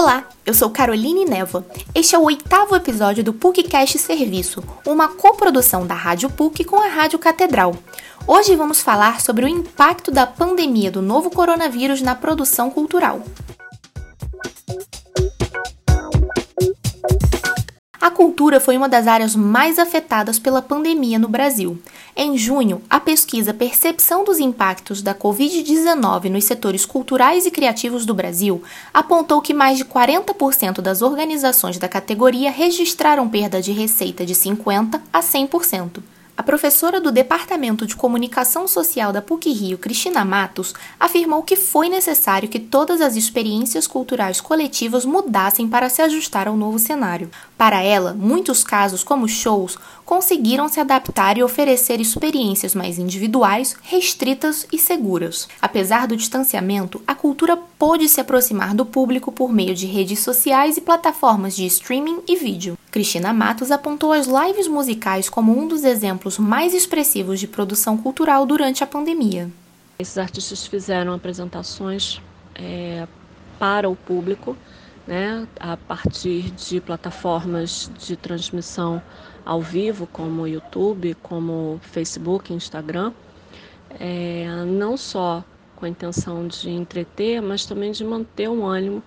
Olá, eu sou Caroline Neva. Este é o oitavo episódio do PUCcast Serviço, uma coprodução da Rádio PUC com a Rádio Catedral. Hoje vamos falar sobre o impacto da pandemia do novo coronavírus na produção cultural. A cultura foi uma das áreas mais afetadas pela pandemia no Brasil. Em junho, a pesquisa Percepção dos Impactos da Covid-19 nos setores culturais e criativos do Brasil apontou que mais de 40% das organizações da categoria registraram perda de receita de 50% a 100%. A professora do Departamento de Comunicação Social da PUC-Rio, Cristina Matos, afirmou que foi necessário que todas as experiências culturais coletivas mudassem para se ajustar ao novo cenário. Para ela, muitos casos, como shows, conseguiram se adaptar e oferecer experiências mais individuais, restritas e seguras. Apesar do distanciamento, a cultura pôde se aproximar do público por meio de redes sociais e plataformas de streaming e vídeo. Cristina Matos apontou as lives musicais como um dos exemplos mais expressivos de produção cultural durante a pandemia. Esses artistas fizeram apresentações é, para o público, né, a partir de plataformas de transmissão ao vivo, como YouTube, como Facebook, Instagram, é, não só com a intenção de entreter, mas também de manter um ânimo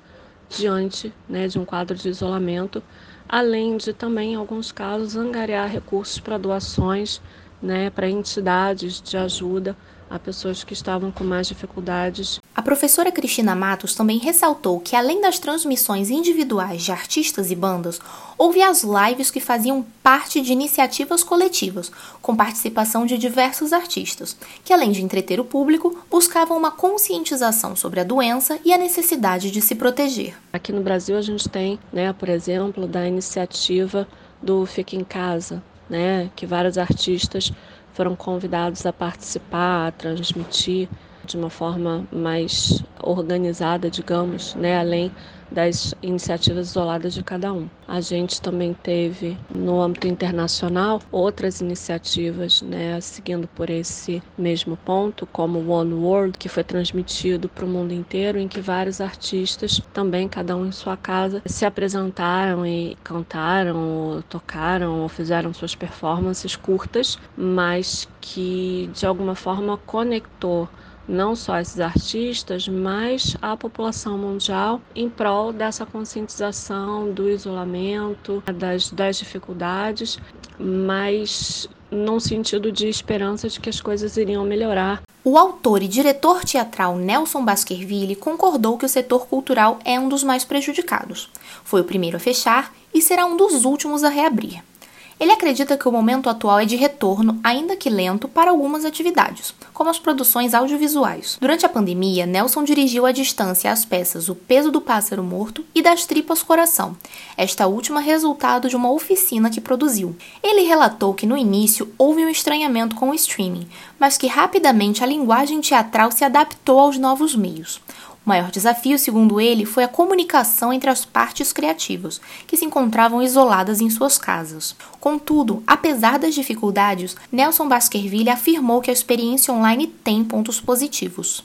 diante né, de um quadro de isolamento além de também, em alguns casos, angariar recursos para doações né, para entidades de ajuda a pessoas que estavam com mais dificuldades. A professora Cristina Matos também ressaltou que, além das transmissões individuais de artistas e bandas, houve as lives que faziam parte de iniciativas coletivas, com participação de diversos artistas, que, além de entreter o público, buscavam uma conscientização sobre a doença e a necessidade de se proteger. Aqui no Brasil, a gente tem, né, por exemplo, da iniciativa do Fique em Casa, né, que vários artistas foram convidados a participar, a transmitir de uma forma mais organizada, digamos, né, além das iniciativas isoladas de cada um. A gente também teve no âmbito internacional outras iniciativas, né, seguindo por esse mesmo ponto, como One World, que foi transmitido para o mundo inteiro, em que vários artistas, também cada um em sua casa, se apresentaram e cantaram, tocaram ou fizeram suas performances curtas, mas que de alguma forma conectou não só esses artistas, mas a população mundial em prol dessa conscientização do isolamento, das, das dificuldades, mas num sentido de esperança de que as coisas iriam melhorar. O autor e diretor teatral Nelson Baskerville concordou que o setor cultural é um dos mais prejudicados. Foi o primeiro a fechar e será um dos últimos a reabrir. Ele acredita que o momento atual é de retorno, ainda que lento, para algumas atividades, como as produções audiovisuais. Durante a pandemia, Nelson dirigiu à distância as peças O Peso do Pássaro Morto e Das Tripas Coração, esta última resultado de uma oficina que produziu. Ele relatou que no início houve um estranhamento com o streaming, mas que rapidamente a linguagem teatral se adaptou aos novos meios. O maior desafio, segundo ele, foi a comunicação entre as partes criativas, que se encontravam isoladas em suas casas. Contudo, apesar das dificuldades, Nelson Baskerville afirmou que a experiência online tem pontos positivos.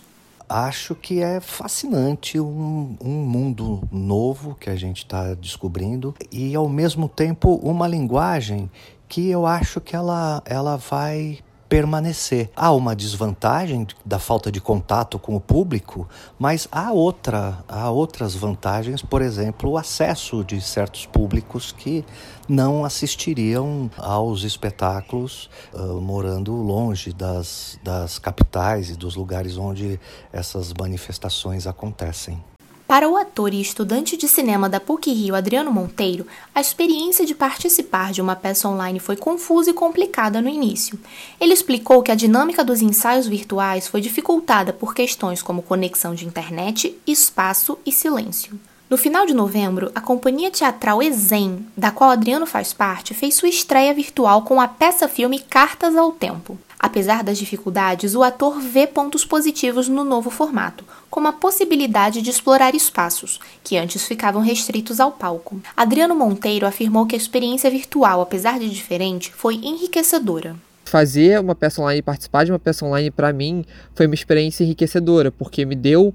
Acho que é fascinante um, um mundo novo que a gente está descobrindo e, ao mesmo tempo, uma linguagem que eu acho que ela, ela vai permanecer. Há uma desvantagem da falta de contato com o público, mas há outra, há outras vantagens, por exemplo, o acesso de certos públicos que não assistiriam aos espetáculos uh, morando longe das, das capitais e dos lugares onde essas manifestações acontecem. Para o ator e estudante de cinema da PUC-Rio Adriano Monteiro, a experiência de participar de uma peça online foi confusa e complicada no início. Ele explicou que a dinâmica dos ensaios virtuais foi dificultada por questões como conexão de internet, espaço e silêncio. No final de novembro, a companhia teatral Exem, da qual Adriano faz parte, fez sua estreia virtual com a peça-filme Cartas ao Tempo. Apesar das dificuldades, o ator vê pontos positivos no novo formato, como a possibilidade de explorar espaços, que antes ficavam restritos ao palco. Adriano Monteiro afirmou que a experiência virtual, apesar de diferente, foi enriquecedora. Fazer uma peça online, participar de uma peça online, para mim, foi uma experiência enriquecedora, porque me deu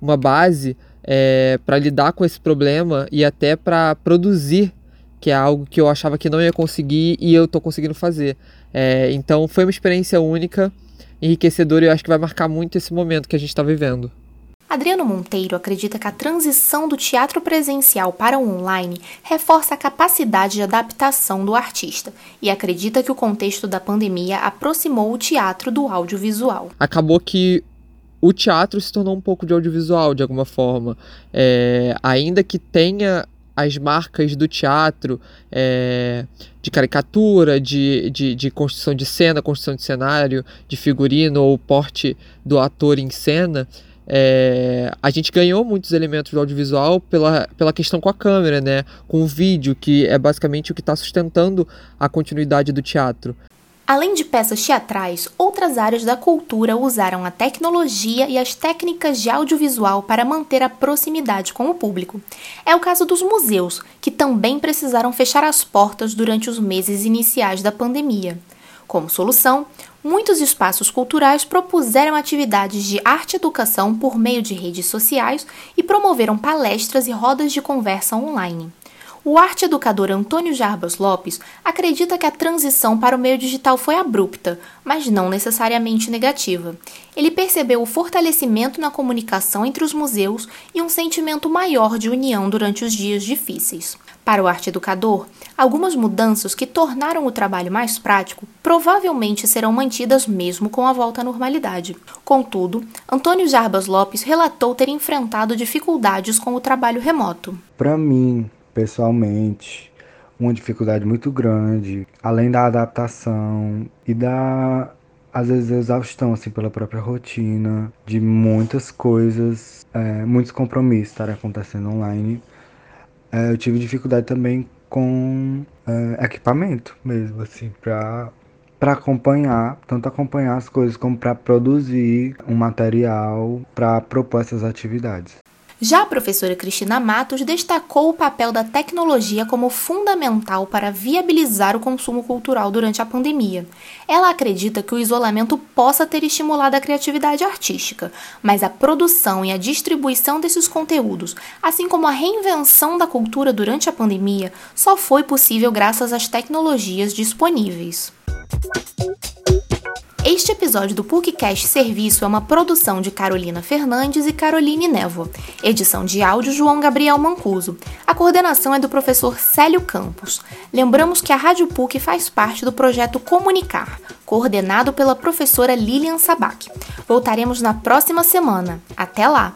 uma base é, para lidar com esse problema e até para produzir, que é algo que eu achava que não ia conseguir e eu estou conseguindo fazer. É, então foi uma experiência única, enriquecedora e eu acho que vai marcar muito esse momento que a gente está vivendo. Adriano Monteiro acredita que a transição do teatro presencial para o online reforça a capacidade de adaptação do artista e acredita que o contexto da pandemia aproximou o teatro do audiovisual. Acabou que o teatro se tornou um pouco de audiovisual de alguma forma. É, ainda que tenha as marcas do teatro é, de caricatura, de, de, de, construção de cena, construção de cenário, de figurino ou porte do ator em cena, é, a gente ganhou muitos elementos do audiovisual pela, pela questão com a câmera, né? Com o vídeo, que é basicamente o que está sustentando a continuidade do teatro. Além de peças teatrais, outras áreas da cultura usaram a tecnologia e as técnicas de audiovisual para manter a proximidade com o público. É o caso dos museus, que também precisaram fechar as portas durante os meses iniciais da pandemia. Como solução, muitos espaços culturais propuseram atividades de arte e educação por meio de redes sociais e promoveram palestras e rodas de conversa online. O arte educador Antônio Jarbas Lopes acredita que a transição para o meio digital foi abrupta, mas não necessariamente negativa. Ele percebeu o fortalecimento na comunicação entre os museus e um sentimento maior de união durante os dias difíceis. Para o arte educador, algumas mudanças que tornaram o trabalho mais prático provavelmente serão mantidas mesmo com a volta à normalidade. Contudo, Antônio Jarbas Lopes relatou ter enfrentado dificuldades com o trabalho remoto. Para mim, pessoalmente, uma dificuldade muito grande, além da adaptação e da às vezes exaustão assim pela própria rotina de muitas coisas, é, muitos compromissos estarem acontecendo online. É, eu tive dificuldade também com é, equipamento mesmo, assim, para para acompanhar, tanto acompanhar as coisas como para produzir um material para propor essas atividades. Já a professora Cristina Matos destacou o papel da tecnologia como fundamental para viabilizar o consumo cultural durante a pandemia. Ela acredita que o isolamento possa ter estimulado a criatividade artística, mas a produção e a distribuição desses conteúdos, assim como a reinvenção da cultura durante a pandemia, só foi possível graças às tecnologias disponíveis. Este episódio do PUCcast Serviço é uma produção de Carolina Fernandes e Caroline Nevo. Edição de áudio João Gabriel Mancuso. A coordenação é do professor Célio Campos. Lembramos que a Rádio PUC faz parte do projeto Comunicar, coordenado pela professora Lilian Sabac. Voltaremos na próxima semana. Até lá!